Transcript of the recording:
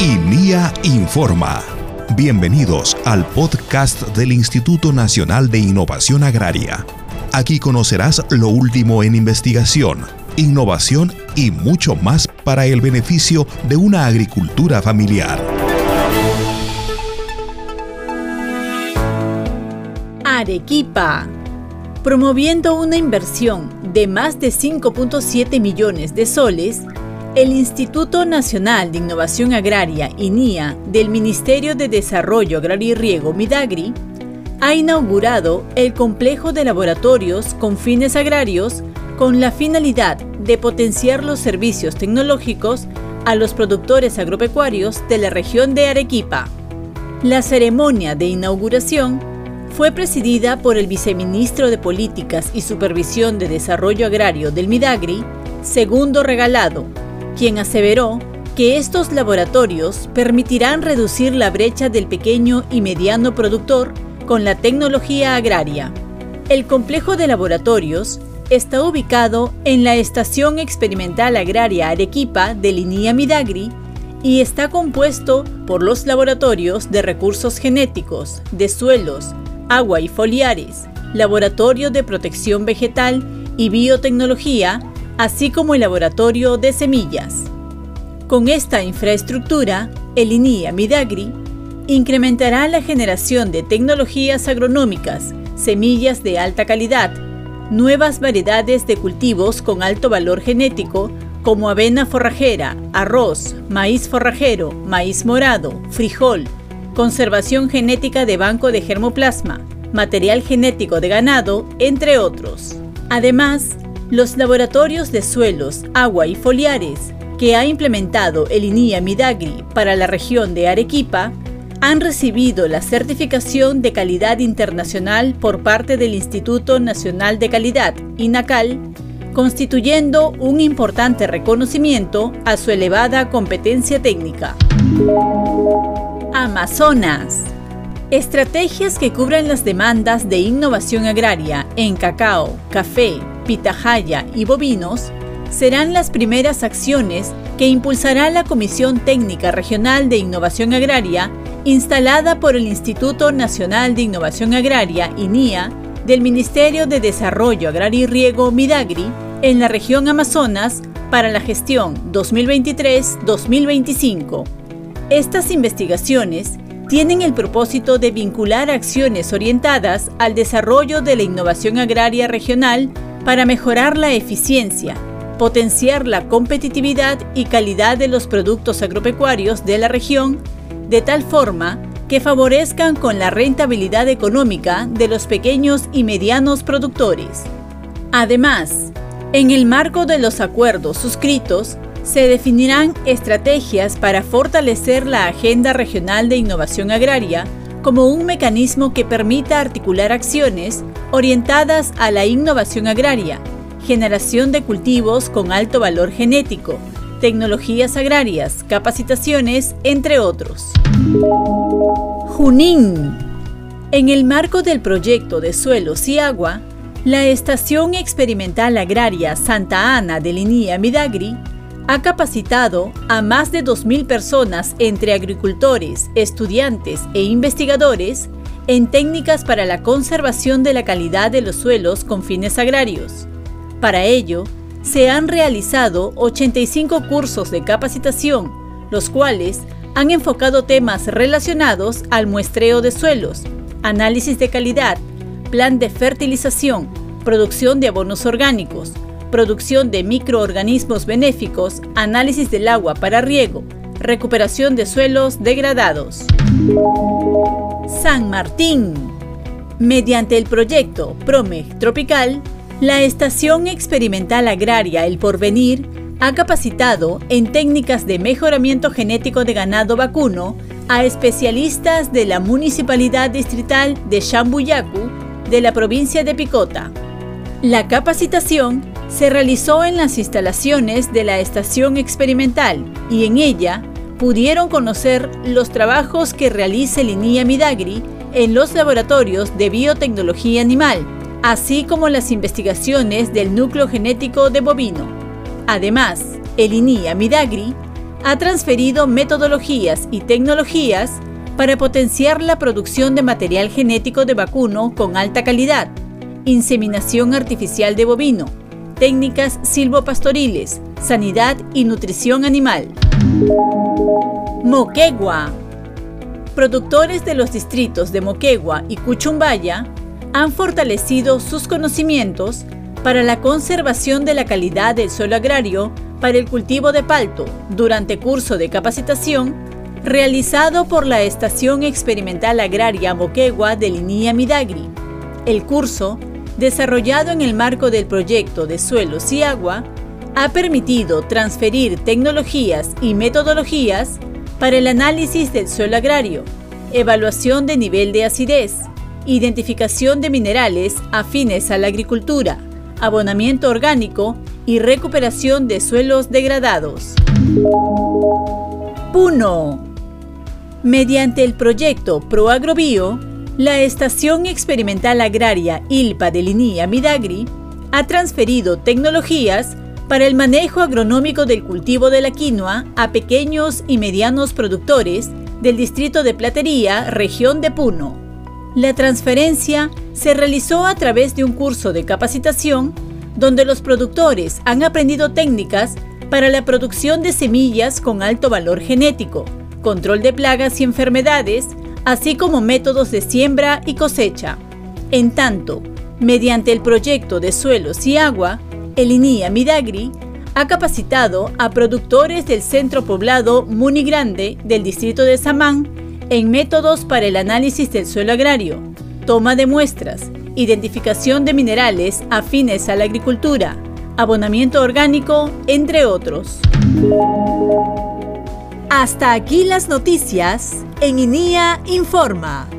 INIA Informa. Bienvenidos al podcast del Instituto Nacional de Innovación Agraria. Aquí conocerás lo último en investigación, innovación y mucho más para el beneficio de una agricultura familiar. Arequipa. Promoviendo una inversión de más de 5.7 millones de soles, el Instituto Nacional de Innovación Agraria, INIA, del Ministerio de Desarrollo Agrario y Riego, Midagri, ha inaugurado el complejo de laboratorios con fines agrarios con la finalidad de potenciar los servicios tecnológicos a los productores agropecuarios de la región de Arequipa. La ceremonia de inauguración fue presidida por el viceministro de Políticas y Supervisión de Desarrollo Agrario del Midagri, Segundo Regalado, quien aseveró que estos laboratorios permitirán reducir la brecha del pequeño y mediano productor con la tecnología agraria. El complejo de laboratorios está ubicado en la Estación Experimental Agraria Arequipa de Linía Midagri y está compuesto por los laboratorios de recursos genéticos, de suelos, agua y foliares, laboratorio de protección vegetal y biotecnología, así como el laboratorio de semillas. Con esta infraestructura, el INIA Midagri incrementará la generación de tecnologías agronómicas, semillas de alta calidad, nuevas variedades de cultivos con alto valor genético como avena forrajera, arroz, maíz forrajero, maíz morado, frijol, conservación genética de banco de germoplasma, material genético de ganado, entre otros. Además, los laboratorios de suelos, agua y foliares que ha implementado el INIA Midagri para la región de Arequipa han recibido la certificación de calidad internacional por parte del Instituto Nacional de Calidad, INACAL, constituyendo un importante reconocimiento a su elevada competencia técnica. Amazonas. Estrategias que cubran las demandas de innovación agraria en cacao, café, pitahaya y bovinos serán las primeras acciones que impulsará la Comisión Técnica Regional de Innovación Agraria instalada por el Instituto Nacional de Innovación Agraria, INIA, del Ministerio de Desarrollo Agrario y Riego, Midagri, en la región Amazonas para la gestión 2023-2025. Estas investigaciones tienen el propósito de vincular acciones orientadas al desarrollo de la innovación agraria regional para mejorar la eficiencia, potenciar la competitividad y calidad de los productos agropecuarios de la región, de tal forma que favorezcan con la rentabilidad económica de los pequeños y medianos productores. Además, en el marco de los acuerdos suscritos, se definirán estrategias para fortalecer la Agenda Regional de Innovación Agraria como un mecanismo que permita articular acciones orientadas a la innovación agraria, generación de cultivos con alto valor genético, tecnologías agrarias, capacitaciones, entre otros. Junín. En el marco del proyecto de suelos y agua, la Estación Experimental Agraria Santa Ana de Linía Midagri ha capacitado a más de 2.000 personas entre agricultores, estudiantes e investigadores en técnicas para la conservación de la calidad de los suelos con fines agrarios. Para ello, se han realizado 85 cursos de capacitación, los cuales han enfocado temas relacionados al muestreo de suelos, análisis de calidad, plan de fertilización, producción de abonos orgánicos, producción de microorganismos benéficos, análisis del agua para riego, recuperación de suelos degradados. San Martín. Mediante el proyecto PROMEG Tropical, la Estación Experimental Agraria El Porvenir ha capacitado en técnicas de mejoramiento genético de ganado vacuno a especialistas de la Municipalidad Distrital de Chambuyacu de la provincia de Picota. La capacitación se realizó en las instalaciones de la estación experimental y en ella pudieron conocer los trabajos que realiza el INIA Midagri en los laboratorios de biotecnología animal, así como las investigaciones del núcleo genético de bovino. Además, el INIA Midagri ha transferido metodologías y tecnologías para potenciar la producción de material genético de vacuno con alta calidad, inseminación artificial de bovino, técnicas silvopastoriles, sanidad y nutrición animal. Moquegua. Productores de los distritos de Moquegua y Cuchumbaya han fortalecido sus conocimientos para la conservación de la calidad del suelo agrario para el cultivo de palto durante curso de capacitación realizado por la Estación Experimental Agraria Moquegua de Linía Midagri. El curso, desarrollado en el marco del proyecto de suelos y agua, ha permitido transferir tecnologías y metodologías para el análisis del suelo agrario, evaluación de nivel de acidez, identificación de minerales afines a la agricultura, abonamiento orgánico y recuperación de suelos degradados. Puno. Mediante el proyecto ProAgrobio, la Estación Experimental Agraria ILPA de Linía Midagri ha transferido tecnologías para el manejo agronómico del cultivo de la quinoa a pequeños y medianos productores del distrito de Platería, región de Puno. La transferencia se realizó a través de un curso de capacitación donde los productores han aprendido técnicas para la producción de semillas con alto valor genético, control de plagas y enfermedades, así como métodos de siembra y cosecha. En tanto, mediante el proyecto de suelos y agua, el INIA Midagri ha capacitado a productores del centro poblado Muni Grande del distrito de Samán en métodos para el análisis del suelo agrario, toma de muestras, identificación de minerales afines a la agricultura, abonamiento orgánico, entre otros. Hasta aquí las noticias en INIA Informa.